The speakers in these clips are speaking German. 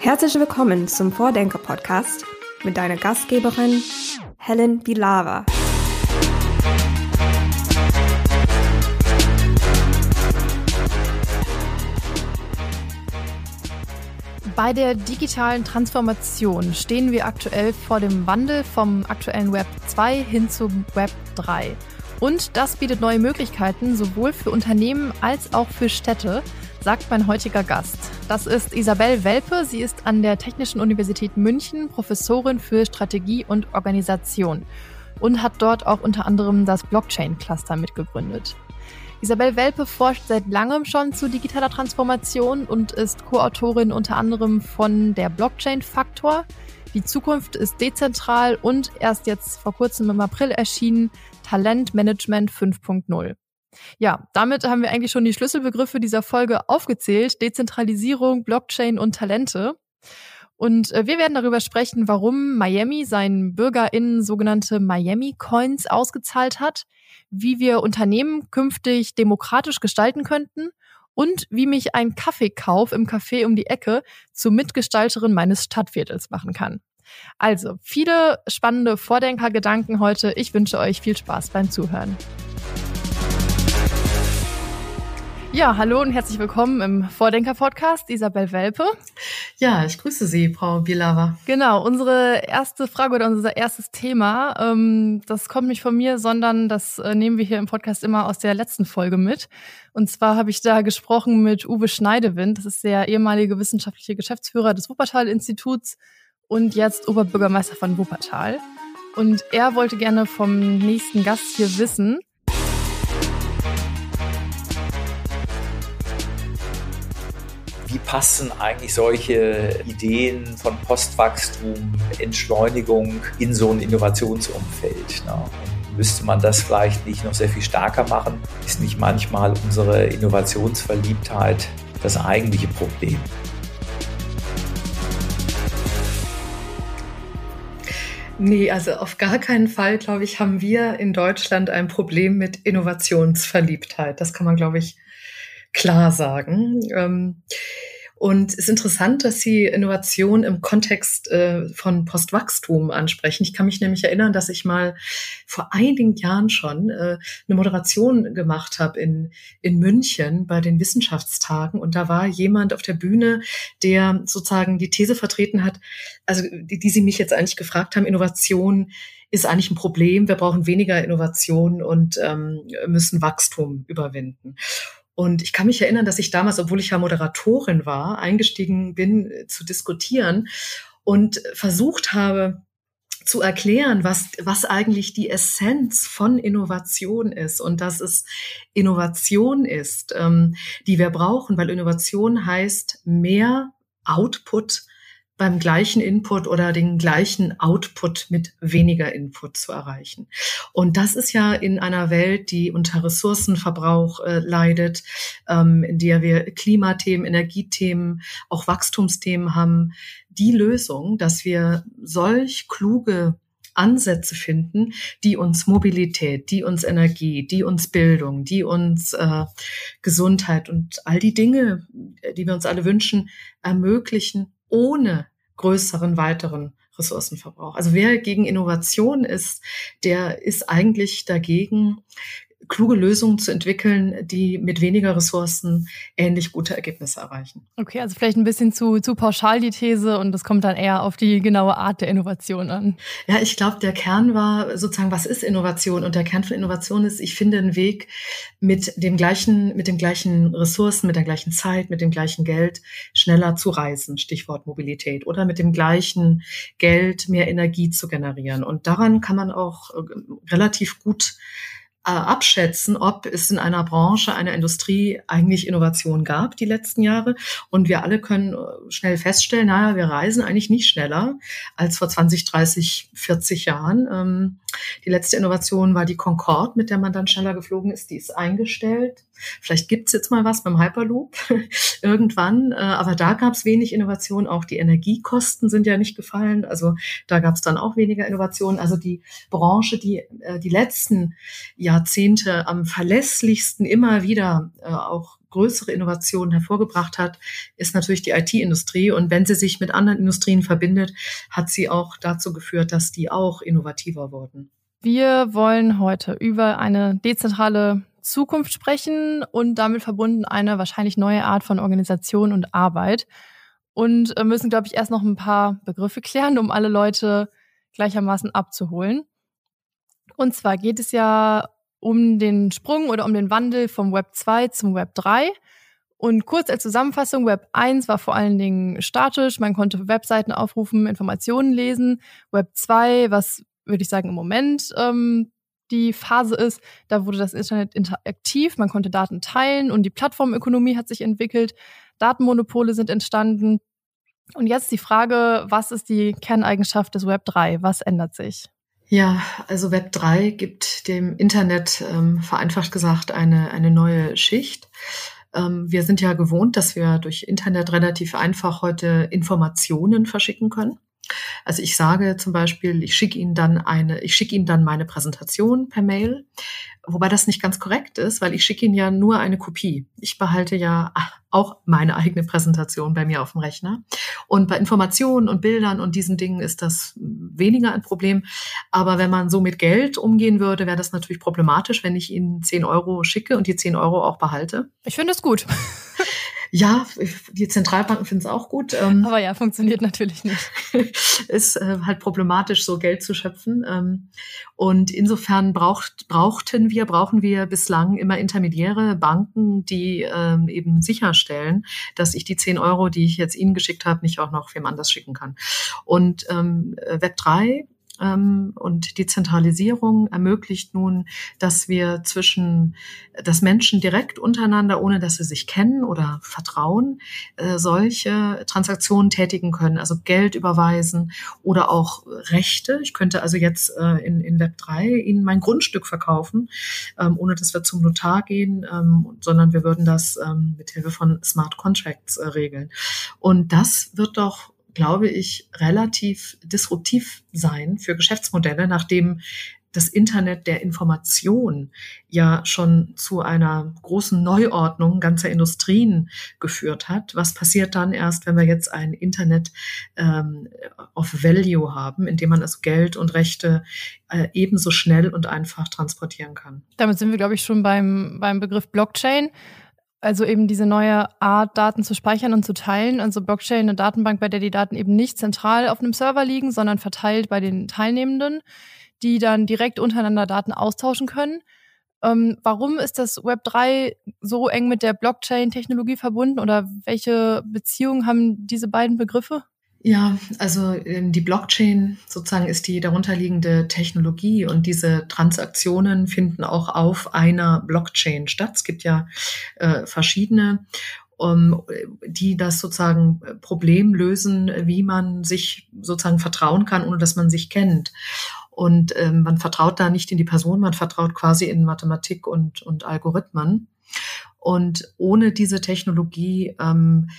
Herzlich willkommen zum Vordenker-Podcast mit deiner Gastgeberin Helen Bilava. Bei der digitalen Transformation stehen wir aktuell vor dem Wandel vom aktuellen Web 2 hin zum Web 3. Und das bietet neue Möglichkeiten sowohl für Unternehmen als auch für Städte, sagt mein heutiger Gast. Das ist Isabel Welpe. Sie ist an der Technischen Universität München Professorin für Strategie und Organisation und hat dort auch unter anderem das Blockchain-Cluster mitgegründet. Isabel Welpe forscht seit langem schon zu digitaler Transformation und ist Co-Autorin unter anderem von der Blockchain-Faktor. Die Zukunft ist dezentral und erst jetzt vor kurzem im April erschienen Talentmanagement 5.0. Ja, damit haben wir eigentlich schon die Schlüsselbegriffe dieser Folge aufgezählt. Dezentralisierung, Blockchain und Talente. Und äh, wir werden darüber sprechen, warum Miami seinen BürgerInnen sogenannte Miami Coins ausgezahlt hat, wie wir Unternehmen künftig demokratisch gestalten könnten und wie mich ein Kaffeekauf im Café um die Ecke zur Mitgestalterin meines Stadtviertels machen kann. Also, viele spannende Vordenkergedanken heute. Ich wünsche euch viel Spaß beim Zuhören. Ja, hallo und herzlich willkommen im Vordenker-Podcast, Isabel Welpe. Ja, ich grüße Sie, Frau Bielava. Genau, unsere erste Frage oder unser erstes Thema, ähm, das kommt nicht von mir, sondern das äh, nehmen wir hier im Podcast immer aus der letzten Folge mit. Und zwar habe ich da gesprochen mit Uwe Schneidewind, das ist der ehemalige wissenschaftliche Geschäftsführer des Wuppertal-Instituts und jetzt Oberbürgermeister von Wuppertal. Und er wollte gerne vom nächsten Gast hier wissen, wie passen eigentlich solche Ideen von Postwachstum, Entschleunigung in so ein Innovationsumfeld? Ne? müsste man das vielleicht nicht noch sehr viel stärker machen? Ist nicht manchmal unsere Innovationsverliebtheit das eigentliche Problem? Nee, also auf gar keinen Fall, glaube ich, haben wir in Deutschland ein Problem mit Innovationsverliebtheit. Das kann man, glaube ich, klar sagen. Ähm, und es ist interessant, dass Sie Innovation im Kontext äh, von Postwachstum ansprechen. Ich kann mich nämlich erinnern, dass ich mal vor einigen Jahren schon äh, eine Moderation gemacht habe in, in München bei den Wissenschaftstagen. Und da war jemand auf der Bühne, der sozusagen die These vertreten hat, also die, die Sie mich jetzt eigentlich gefragt haben, Innovation ist eigentlich ein Problem. Wir brauchen weniger Innovation und ähm, müssen Wachstum überwinden. Und ich kann mich erinnern, dass ich damals, obwohl ich ja Moderatorin war, eingestiegen bin äh, zu diskutieren und versucht habe, zu erklären, was, was eigentlich die Essenz von Innovation ist und dass es Innovation ist, ähm, die wir brauchen, weil Innovation heißt mehr Output beim gleichen Input oder den gleichen Output mit weniger Input zu erreichen. Und das ist ja in einer Welt, die unter Ressourcenverbrauch äh, leidet, ähm, in der wir Klimathemen, Energiethemen, auch Wachstumsthemen haben, die Lösung, dass wir solch kluge Ansätze finden, die uns Mobilität, die uns Energie, die uns Bildung, die uns äh, Gesundheit und all die Dinge, die wir uns alle wünschen, ermöglichen, ohne größeren, weiteren Ressourcenverbrauch. Also wer gegen Innovation ist, der ist eigentlich dagegen, kluge Lösungen zu entwickeln, die mit weniger Ressourcen ähnlich gute Ergebnisse erreichen. Okay, also vielleicht ein bisschen zu, zu pauschal die These und das kommt dann eher auf die genaue Art der Innovation an. Ja, ich glaube, der Kern war sozusagen, was ist Innovation? Und der Kern von Innovation ist, ich finde einen Weg mit dem gleichen, mit dem gleichen Ressourcen, mit der gleichen Zeit, mit dem gleichen Geld schneller zu reisen. Stichwort Mobilität. Oder mit dem gleichen Geld mehr Energie zu generieren. Und daran kann man auch äh, relativ gut abschätzen, ob es in einer Branche, einer Industrie eigentlich Innovation gab die letzten Jahre. Und wir alle können äh, schnell feststellen, naja, wir reisen eigentlich nicht schneller als vor 20, 30, 40 Jahren. Die letzte Innovation war die Concorde, mit der man dann schneller geflogen ist. Die ist eingestellt. Vielleicht gibt's jetzt mal was beim Hyperloop irgendwann, äh, aber da gab's wenig Innovation. Auch die Energiekosten sind ja nicht gefallen, also da gab's dann auch weniger Innovation. Also die Branche, die äh, die letzten Jahrzehnte am verlässlichsten immer wieder äh, auch größere Innovationen hervorgebracht hat, ist natürlich die IT-Industrie. Und wenn sie sich mit anderen Industrien verbindet, hat sie auch dazu geführt, dass die auch innovativer wurden. Wir wollen heute über eine dezentrale Zukunft sprechen und damit verbunden eine wahrscheinlich neue Art von Organisation und Arbeit. Und äh, müssen, glaube ich, erst noch ein paar Begriffe klären, um alle Leute gleichermaßen abzuholen. Und zwar geht es ja um den Sprung oder um den Wandel vom Web 2 zum Web 3. Und kurz als Zusammenfassung, Web 1 war vor allen Dingen statisch, man konnte Webseiten aufrufen, Informationen lesen. Web 2, was würde ich sagen im Moment ähm, die Phase ist, da wurde das Internet interaktiv, man konnte Daten teilen und die Plattformökonomie hat sich entwickelt, Datenmonopole sind entstanden. Und jetzt die Frage, was ist die Kerneigenschaft des Web 3? Was ändert sich? Ja, also Web 3 gibt dem Internet ähm, vereinfacht gesagt eine, eine neue Schicht. Ähm, wir sind ja gewohnt, dass wir durch Internet relativ einfach heute Informationen verschicken können. Also ich sage zum Beispiel, ich schicke Ihnen dann eine, ich schicke Ihnen dann meine Präsentation per Mail, wobei das nicht ganz korrekt ist, weil ich schicke Ihnen ja nur eine Kopie. Ich behalte ja auch meine eigene Präsentation bei mir auf dem Rechner. Und bei Informationen und Bildern und diesen Dingen ist das weniger ein Problem. Aber wenn man so mit Geld umgehen würde, wäre das natürlich problematisch, wenn ich Ihnen 10 Euro schicke und die 10 Euro auch behalte. Ich finde es gut. Ja, die Zentralbanken finden es auch gut. Ähm, Aber ja, funktioniert natürlich nicht. ist äh, halt problematisch, so Geld zu schöpfen. Ähm, und insofern braucht, brauchten wir, brauchen wir bislang immer Intermediäre, Banken, die ähm, eben sicherstellen, dass ich die 10 Euro, die ich jetzt Ihnen geschickt habe, nicht auch noch wem anders schicken kann. Und ähm, Web 3 ähm, und die Zentralisierung ermöglicht nun, dass wir zwischen, dass Menschen direkt untereinander, ohne dass sie sich kennen oder vertrauen, äh, solche Transaktionen tätigen können, also Geld überweisen oder auch Rechte. Ich könnte also jetzt äh, in, in Web 3 Ihnen mein Grundstück verkaufen, ähm, ohne dass wir zum Notar gehen, ähm, sondern wir würden das ähm, mit Hilfe von Smart Contracts äh, regeln. Und das wird doch glaube ich, relativ disruptiv sein für Geschäftsmodelle, nachdem das Internet der Information ja schon zu einer großen Neuordnung ganzer Industrien geführt hat. Was passiert dann erst, wenn wir jetzt ein Internet ähm, of Value haben, in dem man also Geld und Rechte äh, ebenso schnell und einfach transportieren kann? Damit sind wir, glaube ich, schon beim, beim Begriff Blockchain. Also eben diese neue Art, Daten zu speichern und zu teilen. Also Blockchain, eine Datenbank, bei der die Daten eben nicht zentral auf einem Server liegen, sondern verteilt bei den Teilnehmenden, die dann direkt untereinander Daten austauschen können. Ähm, warum ist das Web 3 so eng mit der Blockchain-Technologie verbunden oder welche Beziehungen haben diese beiden Begriffe? Ja, also ähm, die Blockchain sozusagen ist die darunterliegende Technologie und diese Transaktionen finden auch auf einer Blockchain statt. Es gibt ja äh, verschiedene um, die das sozusagen Problem lösen, wie man sich sozusagen vertrauen kann, ohne dass man sich kennt. Und ähm, man vertraut da nicht in die Person, man vertraut quasi in Mathematik und, und Algorithmen. Und ohne diese Technologie ähm,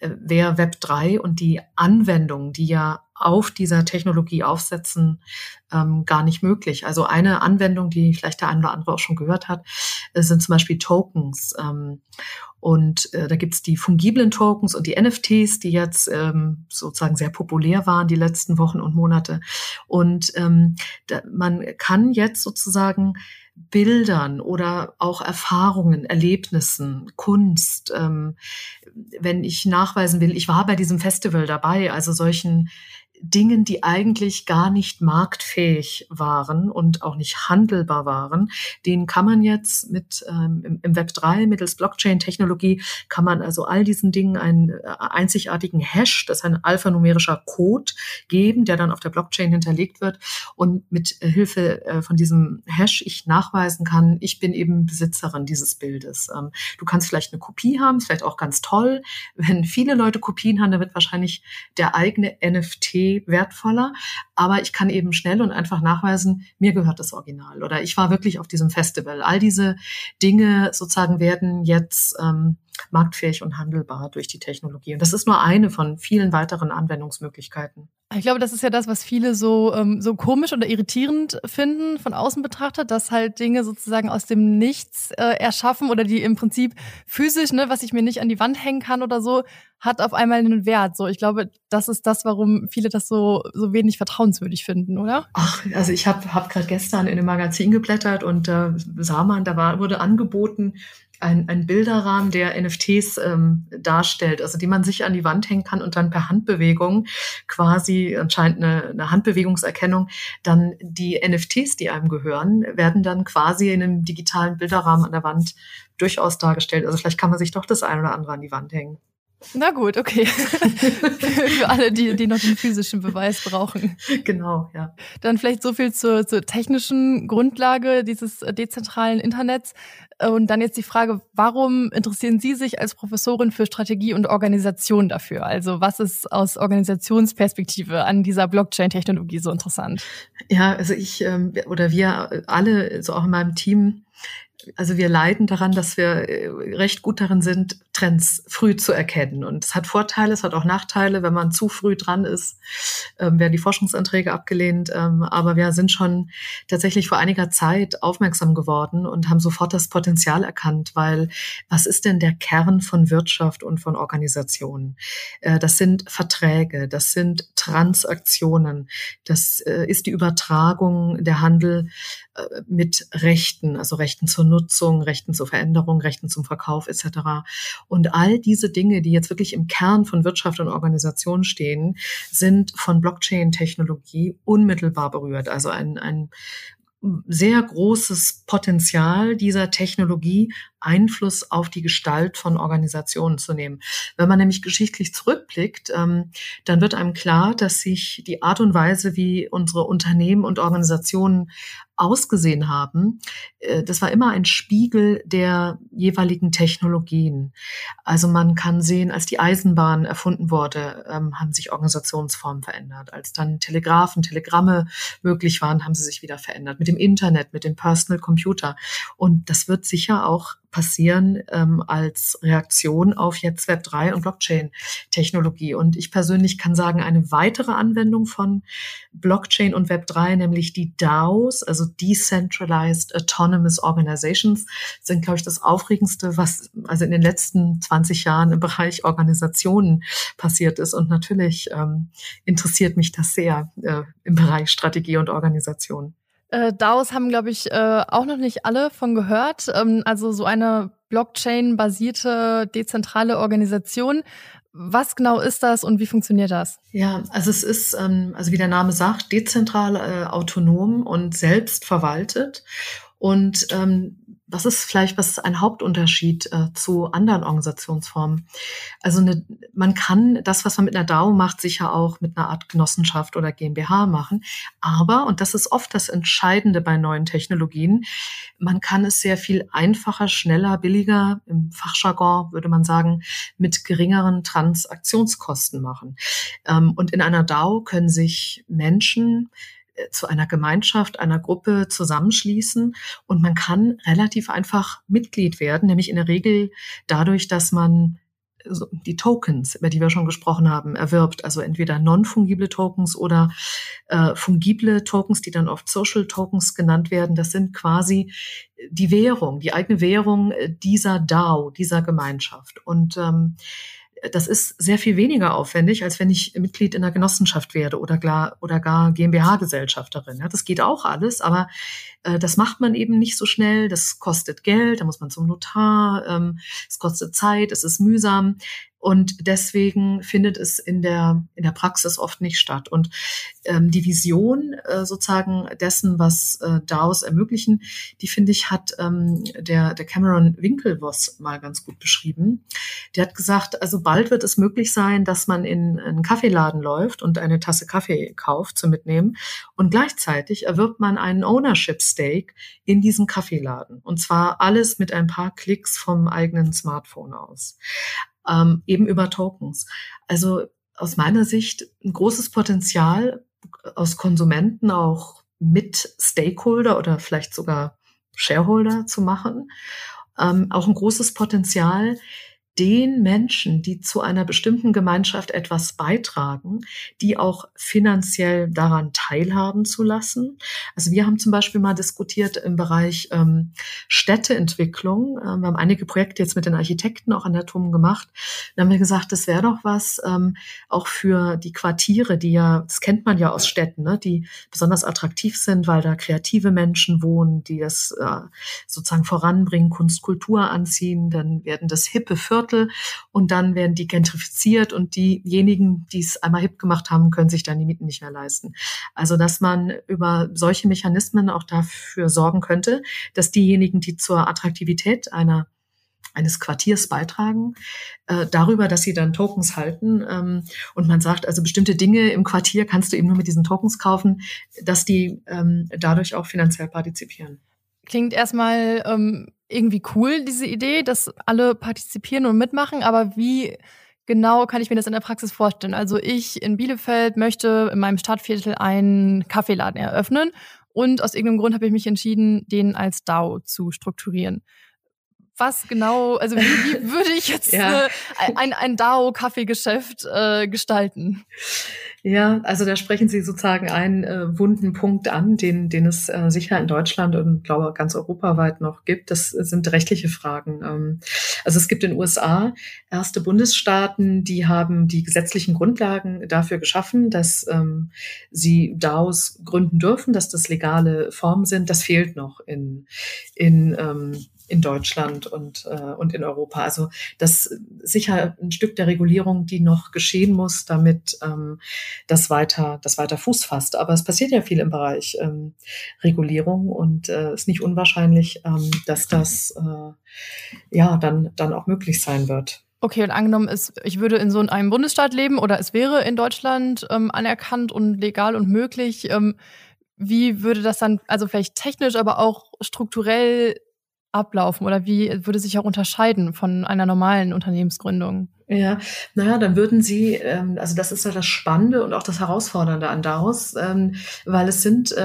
wäre Web 3 und die Anwendungen, die ja auf dieser Technologie aufsetzen, ähm, gar nicht möglich. Also eine Anwendung, die vielleicht der eine oder andere auch schon gehört hat, äh, sind zum Beispiel Tokens. Ähm, und äh, da gibt's die fungiblen Tokens und die NFTs, die jetzt ähm, sozusagen sehr populär waren die letzten Wochen und Monate. Und ähm, da, man kann jetzt sozusagen Bildern oder auch Erfahrungen, Erlebnissen, Kunst, ähm, wenn ich nachweisen will, ich war bei diesem Festival dabei, also solchen Dingen, die eigentlich gar nicht marktfähig waren und auch nicht handelbar waren, den kann man jetzt mit ähm, im Web 3 mittels Blockchain-Technologie kann man also all diesen Dingen einen äh, einzigartigen Hash, das ist ein alphanumerischer Code geben, der dann auf der Blockchain hinterlegt wird und mit äh, Hilfe äh, von diesem Hash ich nachweisen kann, ich bin eben Besitzerin dieses Bildes. Ähm, du kannst vielleicht eine Kopie haben, ist vielleicht auch ganz toll. Wenn viele Leute Kopien haben, dann wird wahrscheinlich der eigene NFT wertvoller, aber ich kann eben schnell und einfach nachweisen, mir gehört das Original oder ich war wirklich auf diesem Festival. All diese Dinge sozusagen werden jetzt ähm, marktfähig und handelbar durch die Technologie. Und das ist nur eine von vielen weiteren Anwendungsmöglichkeiten. Ich glaube, das ist ja das, was viele so, ähm, so komisch oder irritierend finden von außen betrachtet, dass halt Dinge sozusagen aus dem Nichts äh, erschaffen oder die im Prinzip physisch, ne, was ich mir nicht an die Wand hängen kann oder so, hat auf einmal einen Wert. So, ich glaube, das ist das, warum viele das so, so wenig vertrauenswürdig finden, oder? Ach, also ich habe hab, hab gerade gestern in einem Magazin geblättert und äh, sah man, da war, wurde angeboten, ein, ein Bilderrahmen, der NFTs ähm, darstellt, also die man sich an die Wand hängen kann und dann per Handbewegung quasi anscheinend eine, eine Handbewegungserkennung, dann die NFTs, die einem gehören, werden dann quasi in einem digitalen Bilderrahmen an der Wand durchaus dargestellt. Also vielleicht kann man sich doch das ein oder andere an die Wand hängen. Na gut, okay. Für alle, die, die noch den physischen Beweis brauchen. Genau, ja. Dann vielleicht so viel zur, zur technischen Grundlage dieses dezentralen Internets. Und dann jetzt die Frage, warum interessieren Sie sich als Professorin für Strategie und Organisation dafür? Also was ist aus Organisationsperspektive an dieser Blockchain-Technologie so interessant? Ja, also ich ähm, oder wir alle, so auch in meinem Team, also wir leiden daran, dass wir äh, recht gut darin sind, Trends früh zu erkennen. Und es hat Vorteile, es hat auch Nachteile. Wenn man zu früh dran ist, ähm, werden die Forschungsanträge abgelehnt. Ähm, aber wir sind schon tatsächlich vor einiger Zeit aufmerksam geworden und haben sofort das Potenzial erkannt, weil was ist denn der Kern von Wirtschaft und von Organisationen? Äh, das sind Verträge, das sind Transaktionen, das äh, ist die Übertragung der Handel äh, mit Rechten, also Rechten zur Nutzung, Rechten zur Veränderung, Rechten zum Verkauf etc. Und all diese Dinge, die jetzt wirklich im Kern von Wirtschaft und Organisation stehen, sind von Blockchain-Technologie unmittelbar berührt. Also ein, ein sehr großes Potenzial dieser Technologie, Einfluss auf die Gestalt von Organisationen zu nehmen. Wenn man nämlich geschichtlich zurückblickt, ähm, dann wird einem klar, dass sich die Art und Weise, wie unsere Unternehmen und Organisationen ausgesehen haben, äh, das war immer ein Spiegel der jeweiligen Technologien. Also man kann sehen, als die Eisenbahn erfunden wurde, ähm, haben sich Organisationsformen verändert. Als dann Telegrafen, Telegramme möglich waren, haben sie sich wieder verändert. Mit dem Internet, mit dem Personal Computer. Und das wird sicher auch passieren ähm, als Reaktion auf jetzt Web 3 und Blockchain-Technologie. Und ich persönlich kann sagen, eine weitere Anwendung von Blockchain und Web 3, nämlich die DAOs, also Decentralized Autonomous Organizations, sind, glaube ich, das Aufregendste, was also in den letzten 20 Jahren im Bereich Organisationen passiert ist. Und natürlich ähm, interessiert mich das sehr äh, im Bereich Strategie und Organisation. Äh, DAOs haben, glaube ich, äh, auch noch nicht alle von gehört. Ähm, also so eine Blockchain-basierte dezentrale Organisation. Was genau ist das und wie funktioniert das? Ja, also es ist, ähm, also wie der Name sagt, dezentral, äh, autonom und selbst verwaltet. Und ähm, was ist vielleicht was ein Hauptunterschied äh, zu anderen Organisationsformen? Also eine, man kann das, was man mit einer DAO macht, sicher auch mit einer Art Genossenschaft oder GmbH machen. Aber, und das ist oft das Entscheidende bei neuen Technologien, man kann es sehr viel einfacher, schneller, billiger, im Fachjargon würde man sagen, mit geringeren Transaktionskosten machen. Ähm, und in einer DAO können sich Menschen zu einer Gemeinschaft, einer Gruppe zusammenschließen und man kann relativ einfach Mitglied werden, nämlich in der Regel dadurch, dass man die Tokens, über die wir schon gesprochen haben, erwirbt. Also entweder non-fungible Tokens oder äh, fungible Tokens, die dann oft Social Tokens genannt werden. Das sind quasi die Währung, die eigene Währung dieser DAO, dieser Gemeinschaft. Und ähm, das ist sehr viel weniger aufwendig, als wenn ich Mitglied in einer Genossenschaft werde oder gar, oder gar GmbH-Gesellschafterin. Ja, das geht auch alles, aber das macht man eben nicht so schnell. Das kostet Geld, da muss man zum Notar, ähm, es kostet Zeit, es ist mühsam. Und deswegen findet es in der, in der Praxis oft nicht statt. Und ähm, die Vision äh, sozusagen dessen, was äh, DAOs ermöglichen, die finde ich, hat ähm, der, der Cameron Winklevoss mal ganz gut beschrieben. Der hat gesagt, also bald wird es möglich sein, dass man in einen Kaffeeladen läuft und eine Tasse Kaffee kauft zum Mitnehmen und gleichzeitig erwirbt man einen Ownership Stake in diesem Kaffeeladen. Und zwar alles mit ein paar Klicks vom eigenen Smartphone aus ähm, eben über Tokens. Also aus meiner Sicht ein großes Potenzial aus Konsumenten auch mit Stakeholder oder vielleicht sogar Shareholder zu machen. Ähm, auch ein großes Potenzial, den Menschen, die zu einer bestimmten Gemeinschaft etwas beitragen, die auch finanziell daran teilhaben zu lassen. Also wir haben zum Beispiel mal diskutiert im Bereich ähm, Städteentwicklung. Ähm, wir haben einige Projekte jetzt mit den Architekten auch an der TUM gemacht. Da haben wir gesagt, das wäre doch was ähm, auch für die Quartiere, die ja, das kennt man ja aus Städten, ne, die besonders attraktiv sind, weil da kreative Menschen wohnen, die das äh, sozusagen voranbringen, Kunst, Kultur anziehen. Dann werden das hippe Viertel Viertel und dann werden die gentrifiziert und diejenigen, die es einmal hip gemacht haben, können sich dann die Mieten nicht mehr leisten. Also dass man über solche Mechanismen auch dafür sorgen könnte, dass diejenigen, die zur Attraktivität einer eines Quartiers beitragen, äh, darüber, dass sie dann Tokens halten. Ähm, und man sagt, also bestimmte Dinge im Quartier kannst du eben nur mit diesen Tokens kaufen, dass die ähm, dadurch auch finanziell partizipieren. Klingt erstmal ähm, irgendwie cool, diese Idee, dass alle partizipieren und mitmachen, aber wie genau kann ich mir das in der Praxis vorstellen? Also ich in Bielefeld möchte in meinem Stadtviertel einen Kaffeeladen eröffnen und aus irgendeinem Grund habe ich mich entschieden, den als DAO zu strukturieren was genau, also wie, wie würde ich jetzt ja. ein, ein DAO-Kaffeegeschäft äh, gestalten? Ja, also da sprechen Sie sozusagen einen äh, wunden Punkt an, den, den es äh, sicher in Deutschland und glaube ganz europaweit noch gibt. Das sind rechtliche Fragen. Ähm, also es gibt in den USA erste Bundesstaaten, die haben die gesetzlichen Grundlagen dafür geschaffen, dass ähm, sie DAOs gründen dürfen, dass das legale Formen sind. Das fehlt noch in, in ähm, in Deutschland und, äh, und in Europa. Also das ist sicher ein Stück der Regulierung, die noch geschehen muss, damit ähm, das weiter, das weiter Fuß fasst. Aber es passiert ja viel im Bereich ähm, Regulierung und es äh, ist nicht unwahrscheinlich, ähm, dass das äh, ja dann, dann auch möglich sein wird. Okay, und angenommen ist, ich würde in so einem Bundesstaat leben oder es wäre in Deutschland ähm, anerkannt und legal und möglich. Ähm, wie würde das dann, also vielleicht technisch, aber auch strukturell ablaufen oder wie würde sich auch unterscheiden von einer normalen Unternehmensgründung? Ja, naja, dann würden Sie, ähm, also das ist ja das Spannende und auch das Herausfordernde an daraus, ähm, weil es sind, äh,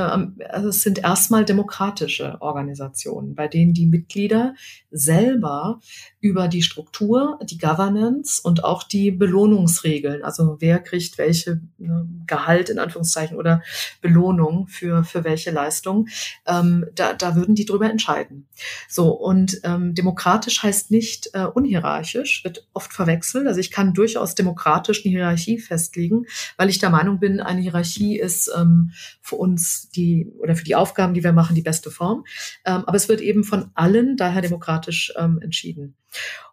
also es sind erstmal demokratische Organisationen, bei denen die Mitglieder selber über die Struktur, die Governance und auch die Belohnungsregeln, also wer kriegt welche ne, Gehalt in Anführungszeichen oder Belohnung für, für welche Leistung, ähm, da, da würden die drüber entscheiden. So, und ähm, demokratisch heißt nicht äh, unhierarchisch, wird oft verwechselt Wechsel. Also ich kann durchaus demokratisch eine Hierarchie festlegen, weil ich der Meinung bin, eine Hierarchie ist ähm, für uns die oder für die Aufgaben, die wir machen, die beste Form. Ähm, aber es wird eben von allen daher demokratisch ähm, entschieden.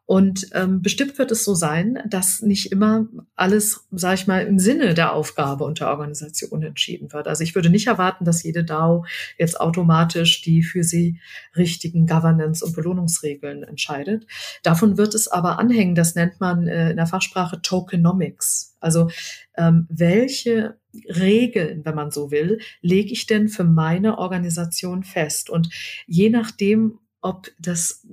Und ähm, bestimmt wird es so sein, dass nicht immer alles, sage ich mal, im Sinne der Aufgabe und der Organisation entschieden wird. Also ich würde nicht erwarten, dass jede DAO jetzt automatisch die für sie richtigen Governance- und Belohnungsregeln entscheidet. Davon wird es aber anhängen, das nennt man äh, in der Fachsprache Tokenomics. Also ähm, welche Regeln, wenn man so will, lege ich denn für meine Organisation fest? Und je nachdem, ob das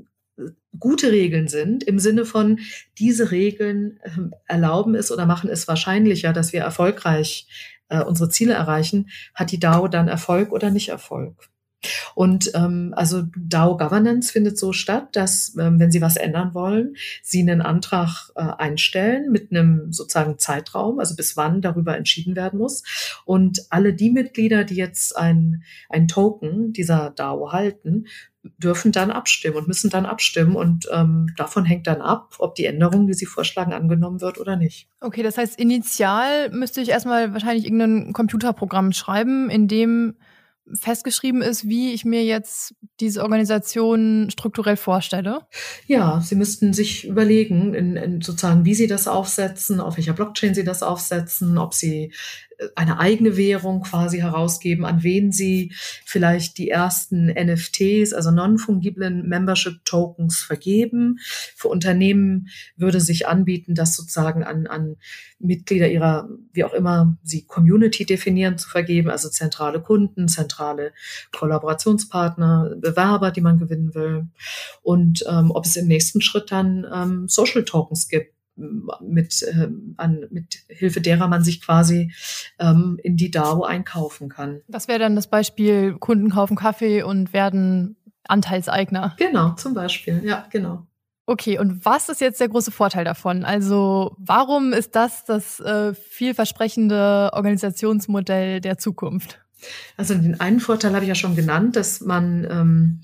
gute Regeln sind, im Sinne von, diese Regeln ähm, erlauben es oder machen es wahrscheinlicher, dass wir erfolgreich äh, unsere Ziele erreichen, hat die DAO dann Erfolg oder nicht Erfolg. Und ähm, also DAO Governance findet so statt, dass ähm, wenn Sie was ändern wollen, Sie einen Antrag äh, einstellen mit einem sozusagen Zeitraum, also bis wann darüber entschieden werden muss. Und alle die Mitglieder, die jetzt ein, ein Token dieser DAO halten, dürfen dann abstimmen und müssen dann abstimmen. Und ähm, davon hängt dann ab, ob die Änderung, die sie vorschlagen, angenommen wird oder nicht. Okay, das heißt, initial müsste ich erstmal wahrscheinlich irgendein Computerprogramm schreiben, in dem festgeschrieben ist, wie ich mir jetzt diese Organisation strukturell vorstelle? Ja, Sie müssten sich überlegen, in, in sozusagen, wie Sie das aufsetzen, auf welcher Blockchain Sie das aufsetzen, ob Sie eine eigene Währung quasi herausgeben, an wen sie vielleicht die ersten NFTs, also non-fungiblen Membership Tokens vergeben. Für Unternehmen würde sich anbieten, das sozusagen an, an Mitglieder ihrer, wie auch immer sie Community definieren, zu vergeben, also zentrale Kunden, zentrale Kollaborationspartner, Bewerber, die man gewinnen will. Und ähm, ob es im nächsten Schritt dann ähm, Social Tokens gibt, mit, äh, an, mit Hilfe derer man sich quasi ähm, in die DAO einkaufen kann. Das wäre dann das Beispiel, Kunden kaufen Kaffee und werden Anteilseigner. Genau, zum Beispiel, ja, genau. Okay, und was ist jetzt der große Vorteil davon? Also warum ist das das äh, vielversprechende Organisationsmodell der Zukunft? Also den einen Vorteil habe ich ja schon genannt, dass man ähm,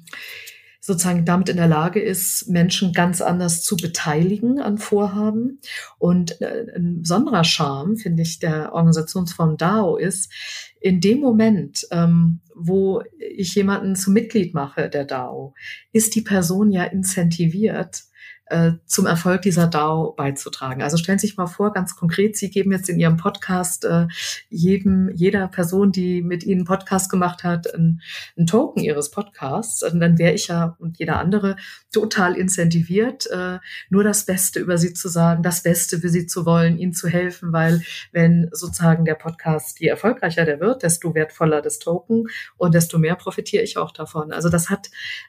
sozusagen damit in der Lage ist, Menschen ganz anders zu beteiligen an Vorhaben. Und äh, ein besonderer Charme, finde ich, der Organisationsform DAO ist, in dem Moment, ähm, wo ich jemanden zum Mitglied mache der DAO, ist die Person ja incentiviert, äh, zum Erfolg dieser DAO beizutragen. Also stellen Sie sich mal vor, ganz konkret, Sie geben jetzt in Ihrem Podcast äh, jedem, jeder Person, die mit Ihnen Podcast gemacht hat, ein, ein Token Ihres Podcasts. Und dann wäre ich ja und jeder andere total incentiviert, äh, nur das Beste über Sie zu sagen, das Beste für Sie zu wollen, Ihnen zu helfen, weil wenn sozusagen der Podcast, je erfolgreicher der wird, desto wertvoller das Token und desto mehr profitiere ich auch davon. Also das hat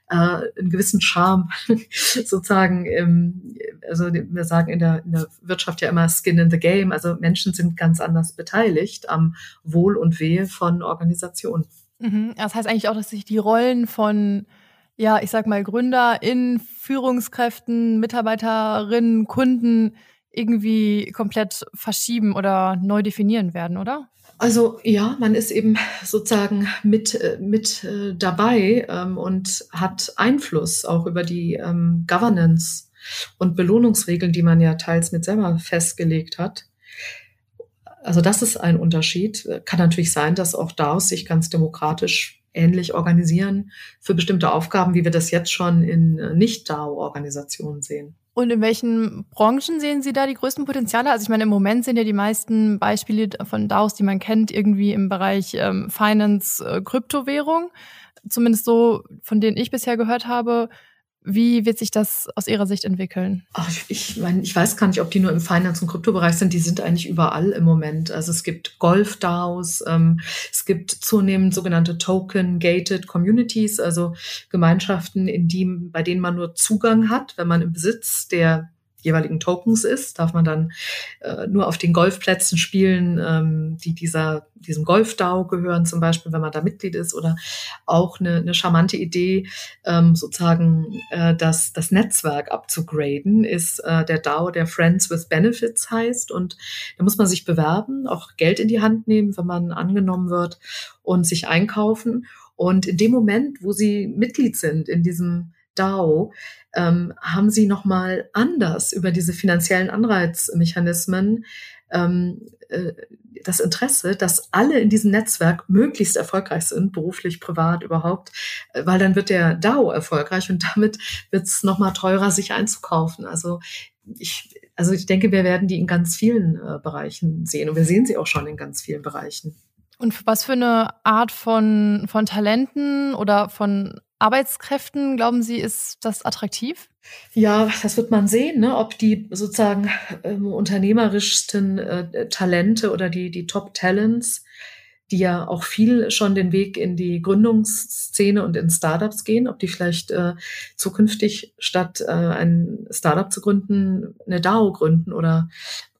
äh, einen gewissen Charme sozusagen im ähm, also wir sagen in der, in der Wirtschaft ja immer Skin in the Game, also Menschen sind ganz anders beteiligt am Wohl und Wehe von Organisationen. Mhm. Das heißt eigentlich auch, dass sich die Rollen von ja, ich sag mal, Gründer in Führungskräften, Mitarbeiterinnen, Kunden irgendwie komplett verschieben oder neu definieren werden, oder? Also ja, man ist eben sozusagen mit, äh, mit äh, dabei ähm, und hat Einfluss auch über die ähm, Governance und Belohnungsregeln, die man ja teils mit selber festgelegt hat. Also das ist ein Unterschied. Kann natürlich sein, dass auch DAOs sich ganz demokratisch ähnlich organisieren für bestimmte Aufgaben, wie wir das jetzt schon in Nicht-DAO-Organisationen sehen. Und in welchen Branchen sehen Sie da die größten Potenziale? Also ich meine, im Moment sind ja die meisten Beispiele von DAOs, die man kennt, irgendwie im Bereich ähm, Finance, äh, Kryptowährung. Zumindest so, von denen ich bisher gehört habe. Wie wird sich das aus Ihrer Sicht entwickeln? Ach, ich, meine, ich weiß gar nicht, ob die nur im Finance- und Kryptobereich sind. Die sind eigentlich überall im Moment. Also es gibt Golf-DAOs, ähm, es gibt zunehmend sogenannte Token-Gated Communities, also Gemeinschaften, in die, bei denen man nur Zugang hat, wenn man im Besitz der jeweiligen Tokens ist, darf man dann äh, nur auf den Golfplätzen spielen, ähm, die dieser, diesem Golf-DAO gehören, zum Beispiel, wenn man da Mitglied ist, oder auch eine, eine charmante Idee, ähm, sozusagen äh, das, das Netzwerk abzugraden, ist äh, der DAO, der Friends with Benefits heißt. Und da muss man sich bewerben, auch Geld in die Hand nehmen, wenn man angenommen wird und sich einkaufen. Und in dem Moment, wo sie Mitglied sind in diesem DAO, ähm, haben sie nochmal anders über diese finanziellen Anreizmechanismen ähm, äh, das Interesse, dass alle in diesem Netzwerk möglichst erfolgreich sind, beruflich, privat überhaupt, äh, weil dann wird der DAO erfolgreich und damit wird es nochmal teurer, sich einzukaufen. Also ich, also ich denke, wir werden die in ganz vielen äh, Bereichen sehen und wir sehen sie auch schon in ganz vielen Bereichen. Und was für eine Art von, von Talenten oder von Arbeitskräften, glauben Sie, ist das attraktiv? Ja, das wird man sehen, ne? ob die sozusagen ähm, unternehmerischsten äh, Talente oder die, die Top-Talents, die ja auch viel schon den Weg in die Gründungsszene und in Startups gehen, ob die vielleicht äh, zukünftig statt äh, ein Startup zu gründen, eine DAO gründen oder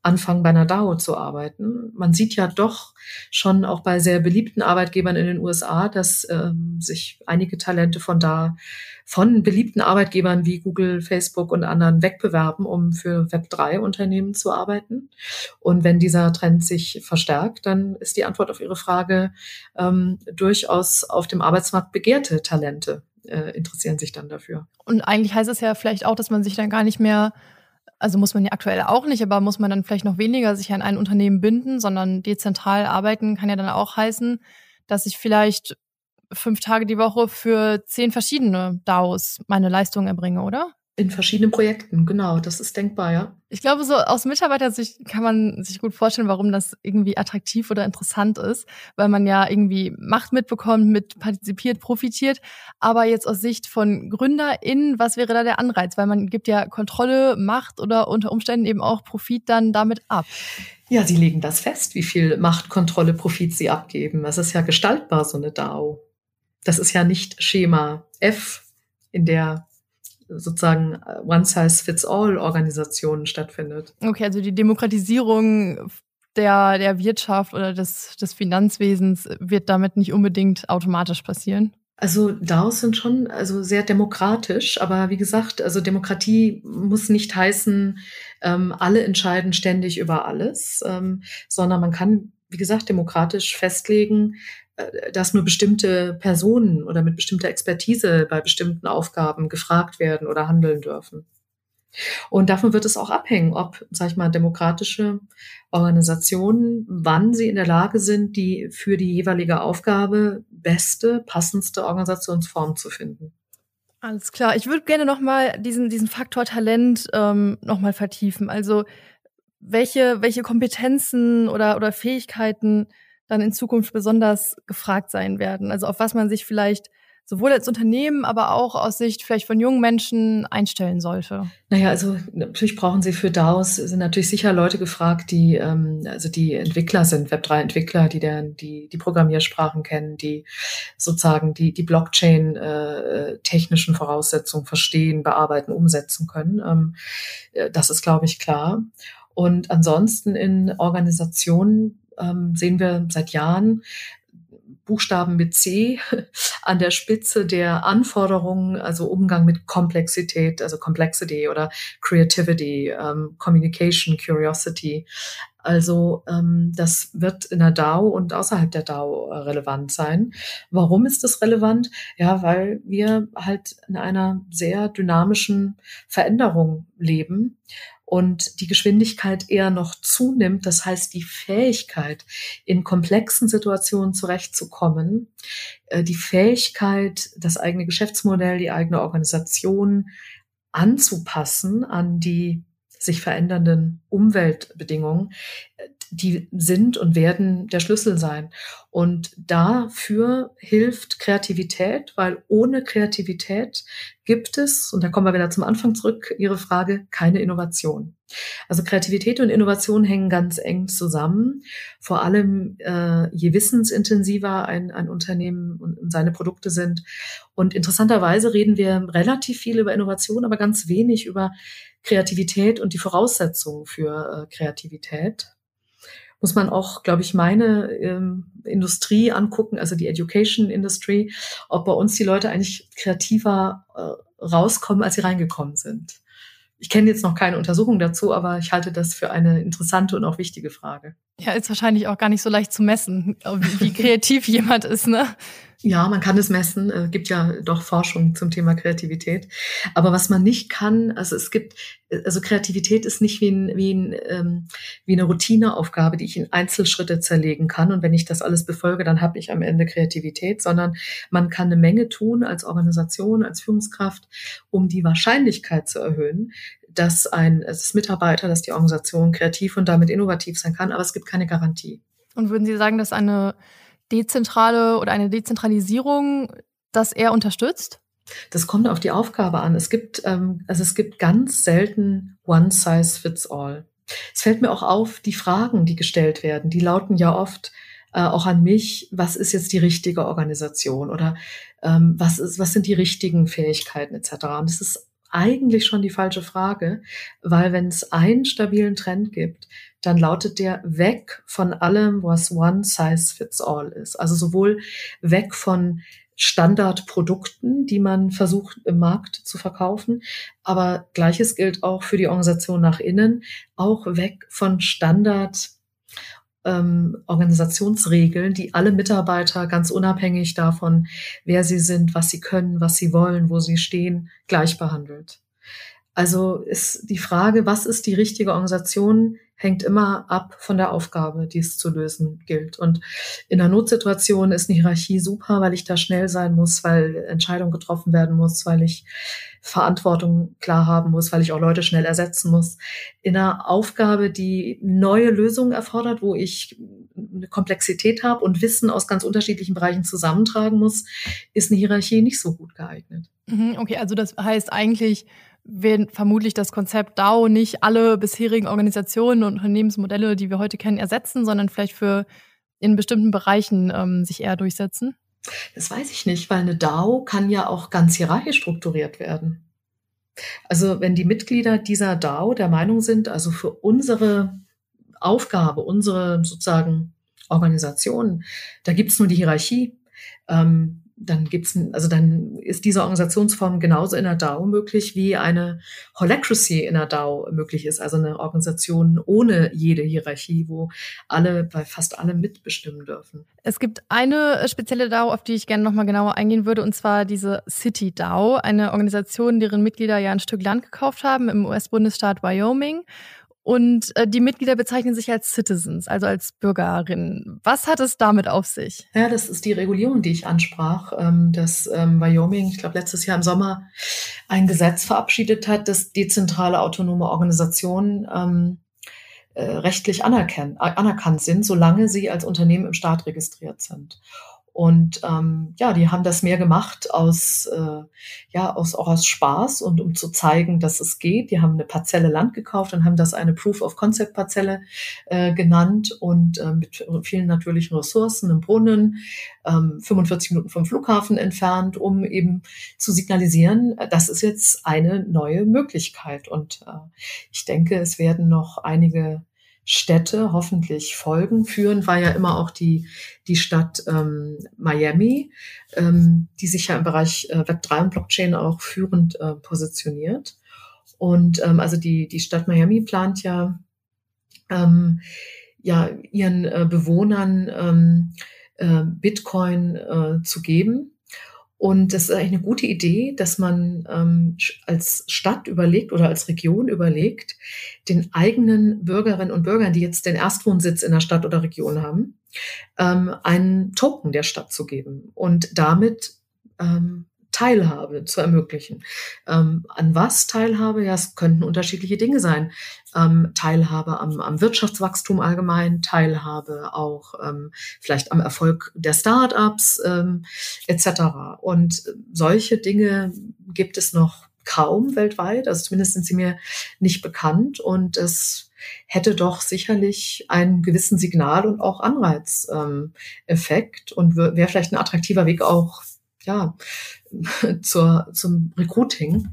anfangen, bei einer DAO zu arbeiten. Man sieht ja doch schon auch bei sehr beliebten Arbeitgebern in den USA, dass ähm, sich einige Talente von da von beliebten Arbeitgebern wie Google, Facebook und anderen wegbewerben, um für Web3-Unternehmen zu arbeiten. Und wenn dieser Trend sich verstärkt, dann ist die Antwort auf Ihre Frage ähm, durchaus auf dem Arbeitsmarkt begehrte Talente äh, interessieren sich dann dafür. Und eigentlich heißt es ja vielleicht auch, dass man sich dann gar nicht mehr also muss man ja aktuell auch nicht, aber muss man dann vielleicht noch weniger sich an ein Unternehmen binden, sondern dezentral arbeiten kann ja dann auch heißen, dass ich vielleicht fünf Tage die Woche für zehn verschiedene DAOs meine Leistung erbringe, oder? In verschiedenen Projekten, genau, das ist denkbar, ja. Ich glaube, so aus Mitarbeitersicht kann man sich gut vorstellen, warum das irgendwie attraktiv oder interessant ist, weil man ja irgendwie Macht mitbekommt, mit partizipiert, profitiert. Aber jetzt aus Sicht von GründerInnen, was wäre da der Anreiz? Weil man gibt ja Kontrolle, Macht oder unter Umständen eben auch Profit dann damit ab. Ja, sie legen das fest, wie viel Macht, Kontrolle, Profit sie abgeben. Das ist ja gestaltbar, so eine DAO. Das ist ja nicht Schema F, in der sozusagen äh, One-Size-Fits-All-Organisationen stattfindet. Okay, also die Demokratisierung der, der Wirtschaft oder des, des Finanzwesens wird damit nicht unbedingt automatisch passieren. Also DAOs sind schon also sehr demokratisch, aber wie gesagt, also Demokratie muss nicht heißen, ähm, alle entscheiden ständig über alles, ähm, sondern man kann, wie gesagt, demokratisch festlegen, dass nur bestimmte Personen oder mit bestimmter Expertise bei bestimmten Aufgaben gefragt werden oder handeln dürfen. Und davon wird es auch abhängen, ob, sag ich mal, demokratische Organisationen, wann sie in der Lage sind, die für die jeweilige Aufgabe beste, passendste Organisationsform zu finden. Alles klar. Ich würde gerne nochmal diesen, diesen Faktor Talent ähm, nochmal vertiefen. Also welche, welche Kompetenzen oder, oder Fähigkeiten dann in Zukunft besonders gefragt sein werden. Also auf was man sich vielleicht sowohl als Unternehmen, aber auch aus Sicht vielleicht von jungen Menschen einstellen sollte? Naja, also natürlich brauchen Sie für DAOs, sind natürlich sicher Leute gefragt, die, ähm, also die Entwickler sind, Web3-Entwickler, die, der, die die Programmiersprachen kennen, die sozusagen die, die Blockchain-technischen äh, Voraussetzungen verstehen, bearbeiten, umsetzen können. Ähm, äh, das ist, glaube ich, klar. Und ansonsten in Organisationen ähm, sehen wir seit Jahren Buchstaben mit C an der Spitze der Anforderungen, also Umgang mit Komplexität, also Complexity oder Creativity, ähm, Communication, Curiosity. Also ähm, das wird in der DAO und außerhalb der DAO äh, relevant sein. Warum ist das relevant? Ja, weil wir halt in einer sehr dynamischen Veränderung leben und die Geschwindigkeit eher noch zunimmt. Das heißt, die Fähigkeit, in komplexen Situationen zurechtzukommen, äh, die Fähigkeit, das eigene Geschäftsmodell, die eigene Organisation anzupassen an die sich verändernden Umweltbedingungen, die sind und werden der Schlüssel sein. Und dafür hilft Kreativität, weil ohne Kreativität gibt es, und da kommen wir wieder zum Anfang zurück, Ihre Frage, keine Innovation. Also Kreativität und Innovation hängen ganz eng zusammen. Vor allem äh, je wissensintensiver ein, ein Unternehmen und, seine Produkte sind. Und interessanterweise reden wir relativ viel über Innovation, aber ganz wenig über Kreativität und die Voraussetzungen für äh, Kreativität. Muss man auch, glaube ich, meine ähm, Industrie angucken, also die Education Industry, ob bei uns die Leute eigentlich kreativer äh, rauskommen, als sie reingekommen sind. Ich kenne jetzt noch keine Untersuchung dazu, aber ich halte das für eine interessante und auch wichtige Frage. Ja, ist wahrscheinlich auch gar nicht so leicht zu messen, wie kreativ jemand ist, ne? Ja, man kann es messen. Es gibt ja doch Forschung zum Thema Kreativität. Aber was man nicht kann, also es gibt, also Kreativität ist nicht wie, ein, wie, ein, ähm, wie eine Routineaufgabe, die ich in Einzelschritte zerlegen kann. Und wenn ich das alles befolge, dann habe ich am Ende Kreativität, sondern man kann eine Menge tun als Organisation, als Führungskraft, um die Wahrscheinlichkeit zu erhöhen, dass ein dass Mitarbeiter, dass die Organisation kreativ und damit innovativ sein kann. Aber es gibt keine Garantie. Und würden Sie sagen, dass eine dezentrale oder eine Dezentralisierung das eher unterstützt? Das kommt auf die Aufgabe an. Es gibt, ähm, also es gibt ganz selten One Size Fits All. Es fällt mir auch auf, die Fragen, die gestellt werden, die lauten ja oft äh, auch an mich, was ist jetzt die richtige Organisation oder ähm, was, ist, was sind die richtigen Fähigkeiten etc. Und das ist eigentlich schon die falsche Frage, weil wenn es einen stabilen Trend gibt, dann lautet der weg von allem, was one size fits all ist. Also sowohl weg von Standardprodukten, die man versucht im Markt zu verkaufen. Aber gleiches gilt auch für die Organisation nach innen, auch weg von Standard ähm, Organisationsregeln, die alle Mitarbeiter ganz unabhängig davon, wer sie sind, was sie können, was sie wollen, wo sie stehen, gleich behandelt. Also ist die Frage, was ist die richtige Organisation, hängt immer ab von der Aufgabe, die es zu lösen gilt. Und in einer Notsituation ist eine Hierarchie super, weil ich da schnell sein muss, weil Entscheidungen getroffen werden muss, weil ich Verantwortung klar haben muss, weil ich auch Leute schnell ersetzen muss. In einer Aufgabe, die neue Lösungen erfordert, wo ich eine Komplexität habe und Wissen aus ganz unterschiedlichen Bereichen zusammentragen muss, ist eine Hierarchie nicht so gut geeignet. Mhm, okay, also das heißt eigentlich, wird vermutlich das Konzept DAO nicht alle bisherigen Organisationen und Unternehmensmodelle, die wir heute kennen, ersetzen, sondern vielleicht für in bestimmten Bereichen ähm, sich eher durchsetzen? Das weiß ich nicht, weil eine DAO kann ja auch ganz hierarchisch strukturiert werden. Also wenn die Mitglieder dieser DAO der Meinung sind, also für unsere Aufgabe, unsere sozusagen Organisation, da gibt es nur die Hierarchie, ähm, dann gibt's, also dann ist diese Organisationsform genauso in der DAO möglich, wie eine Holacracy in der DAO möglich ist, also eine Organisation ohne jede Hierarchie, wo alle, bei fast alle mitbestimmen dürfen. Es gibt eine spezielle DAO, auf die ich gerne nochmal genauer eingehen würde, und zwar diese City DAO, eine Organisation, deren Mitglieder ja ein Stück Land gekauft haben im US-Bundesstaat Wyoming und äh, die Mitglieder bezeichnen sich als Citizens, also als Bürgerinnen. Was hat es damit auf sich? Ja, das ist die Regulierung, die ich ansprach, ähm, dass ähm, Wyoming, ich glaube, letztes Jahr im Sommer ein Gesetz verabschiedet hat, dass dezentrale autonome Organisationen ähm, äh, rechtlich anerkannt sind, solange sie als Unternehmen im Staat registriert sind. Und ähm, ja, die haben das mehr gemacht aus, äh, ja, aus, auch aus Spaß und um zu zeigen, dass es geht. Die haben eine Parzelle Land gekauft und haben das eine Proof of Concept Parzelle äh, genannt und äh, mit vielen natürlichen Ressourcen, einem Brunnen, ähm, 45 Minuten vom Flughafen entfernt, um eben zu signalisieren, das ist jetzt eine neue Möglichkeit. Und äh, ich denke, es werden noch einige Städte hoffentlich folgen. Führend war ja immer auch die, die Stadt ähm, Miami, ähm, die sich ja im Bereich äh, Web3 und Blockchain auch führend äh, positioniert. Und ähm, also die, die Stadt Miami plant ja, ähm, ja ihren äh, Bewohnern ähm, äh, Bitcoin äh, zu geben und das ist eigentlich eine gute Idee, dass man ähm, als Stadt überlegt oder als Region überlegt, den eigenen Bürgerinnen und Bürgern, die jetzt den Erstwohnsitz in der Stadt oder Region haben, ähm, einen Token der Stadt zu geben und damit ähm, Teilhabe zu ermöglichen. Ähm, an was Teilhabe? Ja, es könnten unterschiedliche Dinge sein. Ähm, Teilhabe am, am, Wirtschaftswachstum allgemein, Teilhabe auch ähm, vielleicht am Erfolg der Start-ups ähm, etc. Und solche Dinge gibt es noch kaum weltweit, also zumindest sind sie mir nicht bekannt und es hätte doch sicherlich einen gewissen Signal- und auch Anreizeffekt ähm, und wäre vielleicht ein attraktiver Weg auch ja, zur, zum Recruiting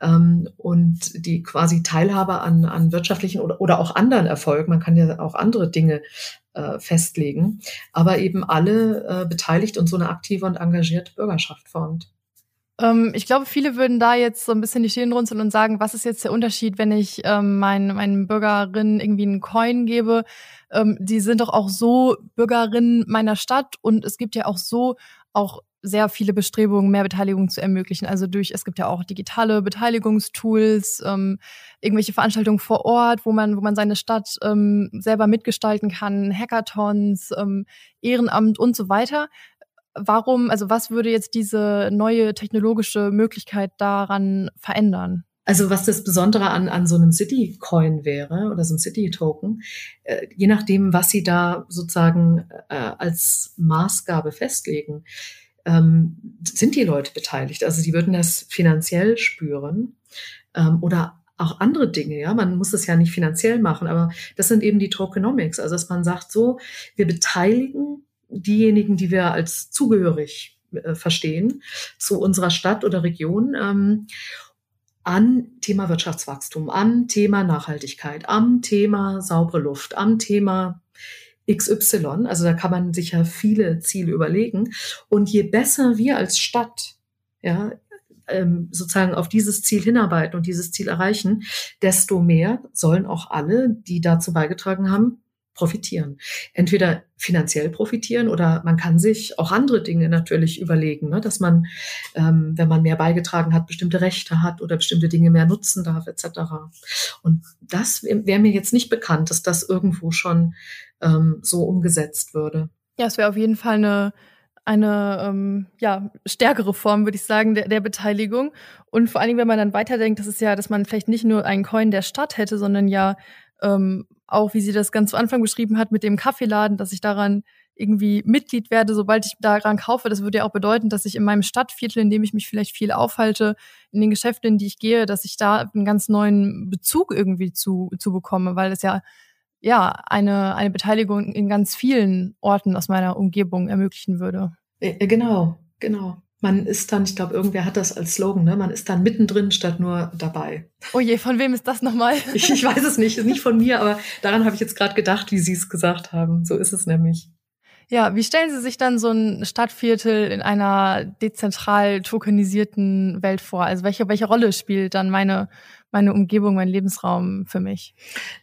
ähm, und die quasi Teilhabe an, an wirtschaftlichen oder, oder auch anderen Erfolgen. Man kann ja auch andere Dinge äh, festlegen, aber eben alle äh, beteiligt und so eine aktive und engagierte Bürgerschaft formt. Ähm, ich glaube, viele würden da jetzt so ein bisschen die Stirn runzeln und sagen, was ist jetzt der Unterschied, wenn ich ähm, meinen, meinen Bürgerinnen irgendwie einen Coin gebe? Ähm, die sind doch auch so Bürgerinnen meiner Stadt und es gibt ja auch so auch sehr viele Bestrebungen, mehr Beteiligung zu ermöglichen. Also durch, es gibt ja auch digitale Beteiligungstools, ähm, irgendwelche Veranstaltungen vor Ort, wo man, wo man seine Stadt ähm, selber mitgestalten kann, Hackathons, ähm, Ehrenamt und so weiter. Warum, also was würde jetzt diese neue technologische Möglichkeit daran verändern? Also was das Besondere an, an so einem City-Coin wäre oder so einem City-Token, äh, je nachdem, was Sie da sozusagen äh, als Maßgabe festlegen, ähm, sind die Leute beteiligt. Also sie würden das finanziell spüren. Ähm, oder auch andere Dinge, ja, man muss es ja nicht finanziell machen, aber das sind eben die Tokenomics, also dass man sagt, so, wir beteiligen diejenigen, die wir als zugehörig äh, verstehen, zu unserer Stadt oder Region ähm, an Thema Wirtschaftswachstum, an Thema Nachhaltigkeit, am Thema saubere Luft, am Thema XY. Also da kann man sich ja viele Ziele überlegen. Und je besser wir als Stadt, ja, ähm, sozusagen auf dieses Ziel hinarbeiten und dieses Ziel erreichen, desto mehr sollen auch alle, die dazu beigetragen haben, profitieren. Entweder finanziell profitieren oder man kann sich auch andere Dinge natürlich überlegen, ne? dass man, ähm, wenn man mehr beigetragen hat, bestimmte Rechte hat oder bestimmte Dinge mehr nutzen darf, etc. Und das wäre mir jetzt nicht bekannt, dass das irgendwo schon ähm, so umgesetzt würde. Ja, es wäre auf jeden Fall eine eine ähm, ja, stärkere Form, würde ich sagen, der, der Beteiligung. Und vor allen Dingen, wenn man dann weiterdenkt, das ist ja, dass man vielleicht nicht nur einen Coin der Stadt hätte, sondern ja ähm, auch, wie sie das ganz zu Anfang beschrieben hat, mit dem Kaffeeladen, dass ich daran irgendwie Mitglied werde, sobald ich daran kaufe. Das würde ja auch bedeuten, dass ich in meinem Stadtviertel, in dem ich mich vielleicht viel aufhalte, in den Geschäften, in die ich gehe, dass ich da einen ganz neuen Bezug irgendwie zu, zu bekomme, weil es ja ja eine, eine Beteiligung in ganz vielen Orten aus meiner Umgebung ermöglichen würde. Äh, genau, genau man ist dann, ich glaube, irgendwer hat das als Slogan, ne? man ist dann mittendrin statt nur dabei. Oh je, von wem ist das nochmal? ich, ich weiß es nicht, ist nicht von mir, aber daran habe ich jetzt gerade gedacht, wie Sie es gesagt haben. So ist es nämlich. Ja, wie stellen Sie sich dann so ein Stadtviertel in einer dezentral tokenisierten Welt vor? Also welche, welche Rolle spielt dann meine, meine Umgebung, mein Lebensraum für mich?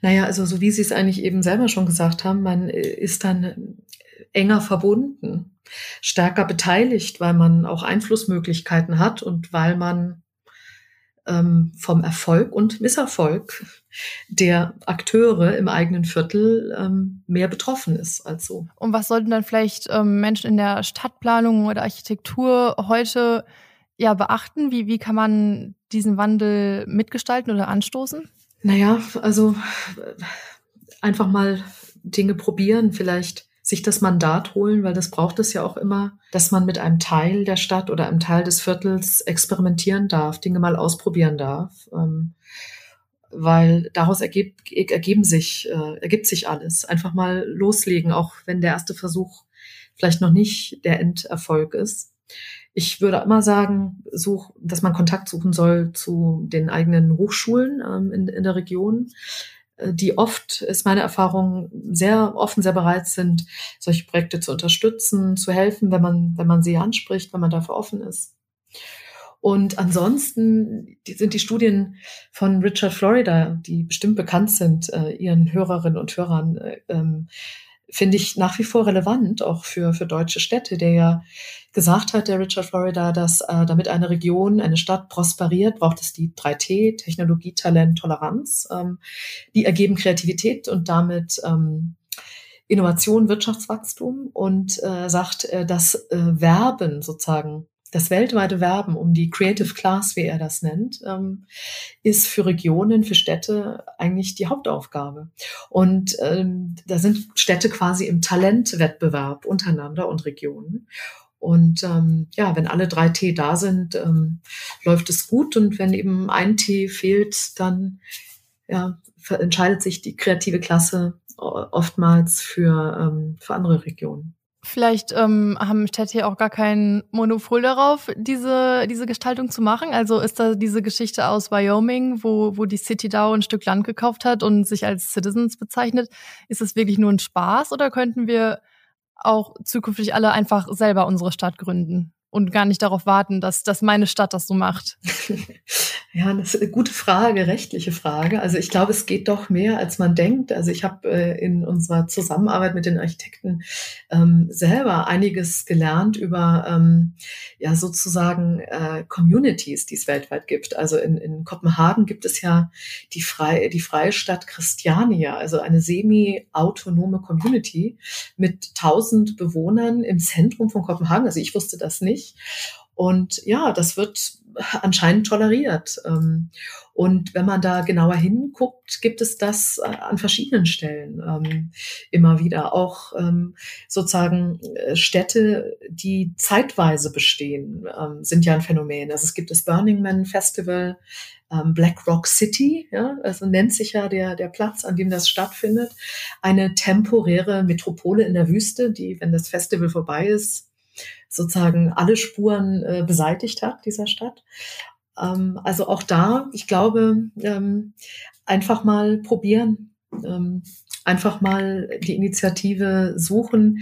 Naja, also so wie Sie es eigentlich eben selber schon gesagt haben, man ist dann enger verbunden, stärker beteiligt, weil man auch Einflussmöglichkeiten hat und weil man ähm, vom Erfolg und Misserfolg der Akteure im eigenen Viertel ähm, mehr betroffen ist als so. Und was sollten dann vielleicht ähm, Menschen in der Stadtplanung oder Architektur heute ja beachten? Wie, wie kann man diesen Wandel mitgestalten oder anstoßen? Naja, also einfach mal Dinge probieren, vielleicht sich das Mandat holen, weil das braucht es ja auch immer, dass man mit einem Teil der Stadt oder einem Teil des Viertels experimentieren darf, Dinge mal ausprobieren darf. Ähm, weil daraus ergeb, ergeben sich, äh, ergibt sich alles. Einfach mal loslegen, auch wenn der erste Versuch vielleicht noch nicht der Enderfolg ist. Ich würde immer sagen, such, dass man Kontakt suchen soll zu den eigenen Hochschulen ähm, in, in der Region, die oft, ist meine Erfahrung, sehr offen, sehr bereit sind, solche Projekte zu unterstützen, zu helfen, wenn man, wenn man sie anspricht, wenn man dafür offen ist. Und ansonsten sind die Studien von Richard Florida, die bestimmt bekannt sind, äh, ihren Hörerinnen und Hörern, äh, ähm, finde ich nach wie vor relevant, auch für, für deutsche Städte, der ja gesagt hat, der Richard Florida, dass äh, damit eine Region, eine Stadt prosperiert, braucht es die 3T, Technologie, Talent, Toleranz. Ähm, die ergeben Kreativität und damit ähm, Innovation, Wirtschaftswachstum und äh, sagt, äh, dass äh, Verben sozusagen das weltweite Werben um die Creative Class, wie er das nennt, ähm, ist für Regionen, für Städte eigentlich die Hauptaufgabe. Und ähm, da sind Städte quasi im Talentwettbewerb untereinander und Regionen. Und ähm, ja, wenn alle drei T da sind, ähm, läuft es gut. Und wenn eben ein T fehlt, dann ja, entscheidet sich die kreative Klasse oftmals für, ähm, für andere Regionen. Vielleicht ähm, haben Städte auch gar kein Monopol darauf, diese, diese Gestaltung zu machen. Also ist da diese Geschichte aus Wyoming, wo, wo die City DAO ein Stück Land gekauft hat und sich als Citizens bezeichnet. Ist das wirklich nur ein Spaß oder könnten wir auch zukünftig alle einfach selber unsere Stadt gründen? und gar nicht darauf warten, dass, dass meine Stadt das so macht? ja, das ist eine gute Frage, rechtliche Frage. Also ich glaube, es geht doch mehr, als man denkt. Also ich habe äh, in unserer Zusammenarbeit mit den Architekten ähm, selber einiges gelernt über ähm, ja sozusagen äh, Communities, die es weltweit gibt. Also in, in Kopenhagen gibt es ja die freie, die freie Stadt Christiania, also eine semi-autonome Community mit tausend Bewohnern im Zentrum von Kopenhagen. Also ich wusste das nicht. Und ja, das wird anscheinend toleriert. Ähm, und wenn man da genauer hinguckt, gibt es das äh, an verschiedenen Stellen ähm, immer wieder. Auch ähm, sozusagen äh, Städte, die zeitweise bestehen, sind ja ein Phänomen. Also es gibt das Burning Man Festival, Black Rock City, ja, also nennt sich ja der, der Platz, an dem das stattfindet. Eine temporäre Metropole in der Wüste, die, wenn das Festival vorbei ist, sozusagen alle Spuren äh, beseitigt hat, dieser Stadt. Ähm, also auch da, ich glaube, ähm, einfach mal probieren, ähm, einfach mal die Initiative suchen.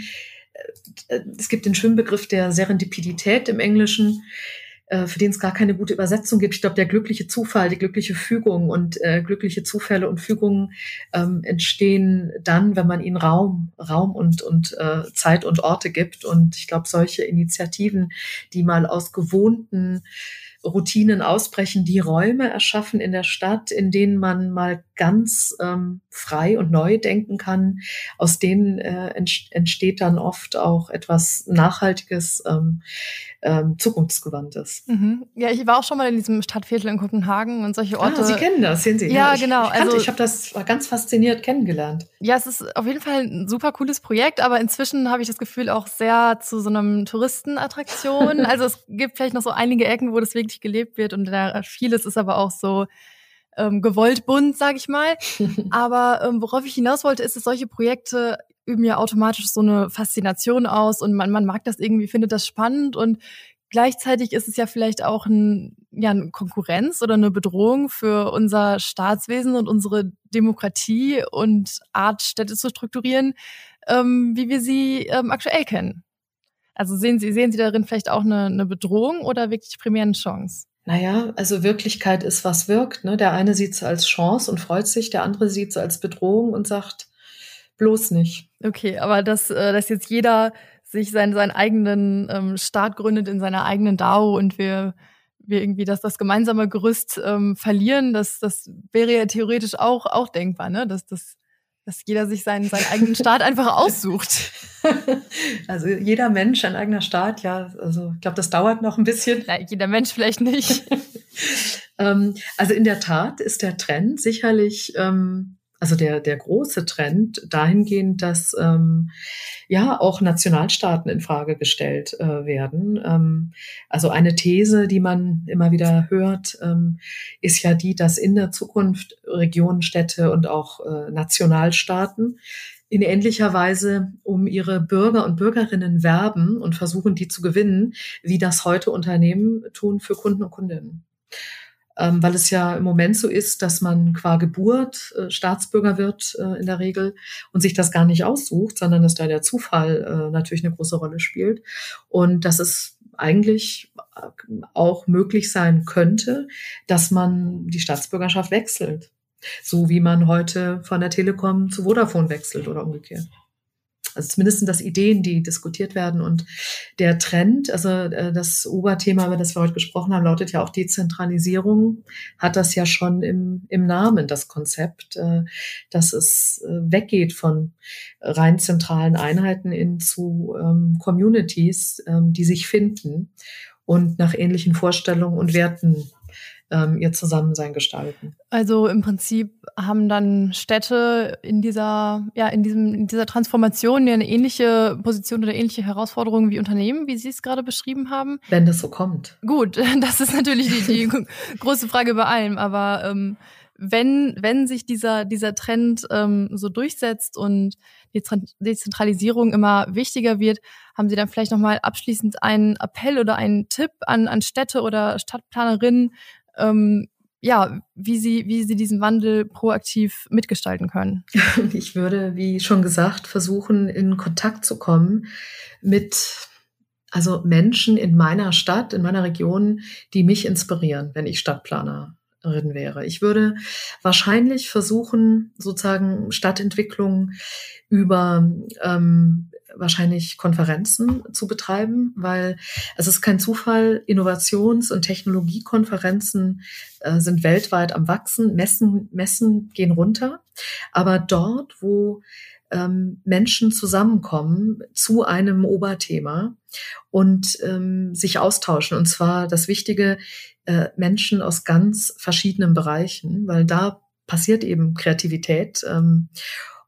Äh, es gibt den schönen Begriff der Serendipität im Englischen. Äh, für den es gar keine gute Übersetzung gibt. Ich glaube, der glückliche Zufall, die glückliche Fügung und äh, glückliche Zufälle und Fügungen ähm, entstehen dann, wenn man ihnen Raum, Raum und, und äh, Zeit und Orte gibt. Und ich glaube, solche Initiativen, die mal aus gewohnten Routinen ausbrechen, die Räume erschaffen in der Stadt, in denen man mal ganz ähm, frei und neu denken kann. Aus denen äh, entsteht dann oft auch etwas Nachhaltiges, ähm, ähm, Zukunftsgewandtes. Mhm. Ja, ich war auch schon mal in diesem Stadtviertel in Kopenhagen und solche Orte. Ah, Sie kennen das, sehen Sie. Ja, ja ich, genau. Ich, also, ich habe das ganz fasziniert kennengelernt. Ja, es ist auf jeden Fall ein super cooles Projekt, aber inzwischen habe ich das Gefühl auch sehr zu so einem Touristenattraktion. also es gibt vielleicht noch so einige Ecken, wo das wirklich gelebt wird und da vieles ist aber auch so ähm, gewollt bunt, sage ich mal. Aber ähm, worauf ich hinaus wollte, ist, dass solche Projekte üben ja automatisch so eine Faszination aus und man, man mag das irgendwie, findet das spannend und gleichzeitig ist es ja vielleicht auch ein, ja, eine Konkurrenz oder eine Bedrohung für unser Staatswesen und unsere Demokratie und Art, Städte zu strukturieren, ähm, wie wir sie ähm, aktuell kennen. Also sehen Sie, sehen Sie darin vielleicht auch eine, eine Bedrohung oder wirklich primär eine Chance? Naja, also Wirklichkeit ist, was wirkt. Ne? Der eine sieht es als Chance und freut sich, der andere sieht es als Bedrohung und sagt, bloß nicht. Okay, aber dass, äh, dass jetzt jeder sich seinen, seinen eigenen ähm, Staat gründet in seiner eigenen DAO und wir, wir irgendwie das, das gemeinsame Gerüst ähm, verlieren, das, das wäre ja theoretisch auch, auch denkbar, ne? Dass, dass, dass jeder sich seinen, seinen eigenen Staat einfach aussucht. Also jeder Mensch ein eigener Staat, ja, also ich glaube, das dauert noch ein bisschen. Ja, jeder Mensch vielleicht nicht. ähm, also in der Tat ist der Trend sicherlich ähm, also der, der große Trend dahingehend, dass ähm, ja auch Nationalstaaten in Frage gestellt äh, werden. Ähm, also eine These, die man immer wieder hört, ähm, ist ja die, dass in der Zukunft Regionen, Städte und auch äh, Nationalstaaten in ähnlicher Weise um ihre Bürger und Bürgerinnen werben und versuchen, die zu gewinnen, wie das heute Unternehmen tun für Kunden und Kundinnen ähm, weil es ja im Moment so ist, dass man qua Geburt äh, Staatsbürger wird äh, in der Regel und sich das gar nicht aussucht, sondern dass da der Zufall äh, natürlich eine große Rolle spielt und dass es eigentlich äh, auch möglich sein könnte, dass man die Staatsbürgerschaft wechselt, so wie man heute von der Telekom zu Vodafone wechselt oder umgekehrt. Also zumindest das Ideen, die diskutiert werden. Und der Trend, also äh, das Oberthema, über das wir heute gesprochen haben, lautet ja auch Dezentralisierung, hat das ja schon im, im Namen, das Konzept, äh, dass es äh, weggeht von rein zentralen Einheiten in zu ähm, Communities, ähm, die sich finden und nach ähnlichen Vorstellungen und Werten ähm, ihr Zusammensein gestalten. Also im Prinzip haben dann Städte in dieser, ja, in diesem, in dieser Transformation eine ähnliche Position oder ähnliche Herausforderungen wie Unternehmen, wie Sie es gerade beschrieben haben. Wenn das so kommt. Gut, das ist natürlich die, die große Frage bei allem, aber ähm, wenn, wenn sich dieser, dieser Trend ähm, so durchsetzt und die Dezentralisierung immer wichtiger wird, haben Sie dann vielleicht nochmal abschließend einen Appell oder einen Tipp an, an Städte oder Stadtplanerinnen, ähm, ja, wie sie, wie sie diesen Wandel proaktiv mitgestalten können. Ich würde, wie schon gesagt, versuchen, in Kontakt zu kommen mit also Menschen in meiner Stadt, in meiner Region, die mich inspirieren, wenn ich Stadtplanerin wäre. Ich würde wahrscheinlich versuchen, sozusagen Stadtentwicklung über ähm, wahrscheinlich Konferenzen zu betreiben, weil es ist kein Zufall, Innovations- und Technologiekonferenzen äh, sind weltweit am Wachsen, Messen, Messen gehen runter, aber dort, wo ähm, Menschen zusammenkommen zu einem Oberthema und ähm, sich austauschen. Und zwar das Wichtige, äh, Menschen aus ganz verschiedenen Bereichen, weil da passiert eben Kreativität. Ähm,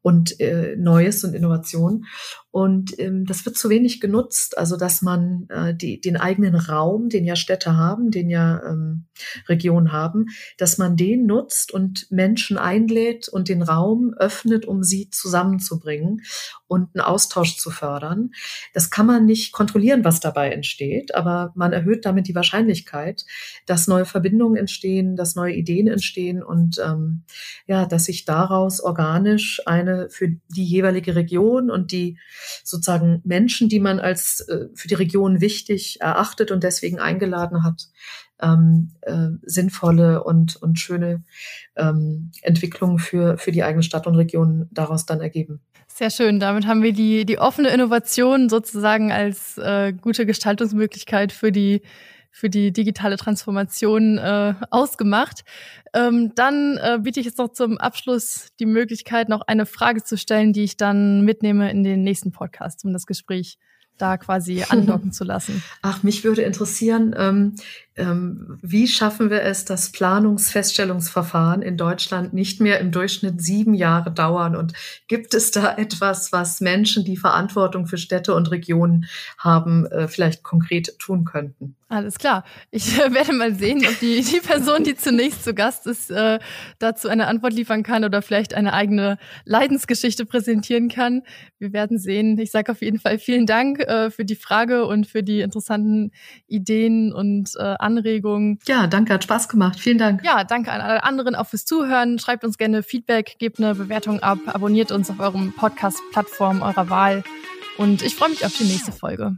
und äh, Neues und Innovation. Und ähm, das wird zu wenig genutzt, also dass man äh, die, den eigenen Raum, den ja Städte haben, den ja ähm, Regionen haben, dass man den nutzt und Menschen einlädt und den Raum öffnet, um sie zusammenzubringen und einen Austausch zu fördern. Das kann man nicht kontrollieren, was dabei entsteht, aber man erhöht damit die Wahrscheinlichkeit, dass neue Verbindungen entstehen, dass neue Ideen entstehen und ähm, ja, dass sich daraus organisch eine für die jeweilige Region und die sozusagen Menschen, die man als äh, für die Region wichtig erachtet und deswegen eingeladen hat, ähm, äh, sinnvolle und, und schöne ähm, Entwicklungen für, für die eigene Stadt und Region daraus dann ergeben. Sehr schön. Damit haben wir die, die offene Innovation sozusagen als äh, gute Gestaltungsmöglichkeit für die für die digitale Transformation äh, ausgemacht. Ähm, dann äh, biete ich jetzt noch zum Abschluss die Möglichkeit, noch eine Frage zu stellen, die ich dann mitnehme in den nächsten Podcast, um das Gespräch da quasi andocken zu lassen. Ach, mich würde interessieren, ähm, wie schaffen wir es, dass Planungsfeststellungsverfahren in Deutschland nicht mehr im Durchschnitt sieben Jahre dauern? Und gibt es da etwas, was Menschen, die Verantwortung für Städte und Regionen haben, äh, vielleicht konkret tun könnten? Alles klar. Ich äh, werde mal sehen, ob die, die Person, die zunächst zu Gast ist, äh, dazu eine Antwort liefern kann oder vielleicht eine eigene Leidensgeschichte präsentieren kann. Wir werden sehen. Ich sage auf jeden Fall vielen Dank äh, für die Frage und für die interessanten Ideen und äh, Anregungen. Ja, danke, hat Spaß gemacht. Vielen Dank. Ja, danke an alle anderen auch fürs Zuhören. Schreibt uns gerne Feedback, gebt eine Bewertung ab, abonniert uns auf eurem Podcast-Plattform eurer Wahl. Und ich freue mich auf die nächste Folge.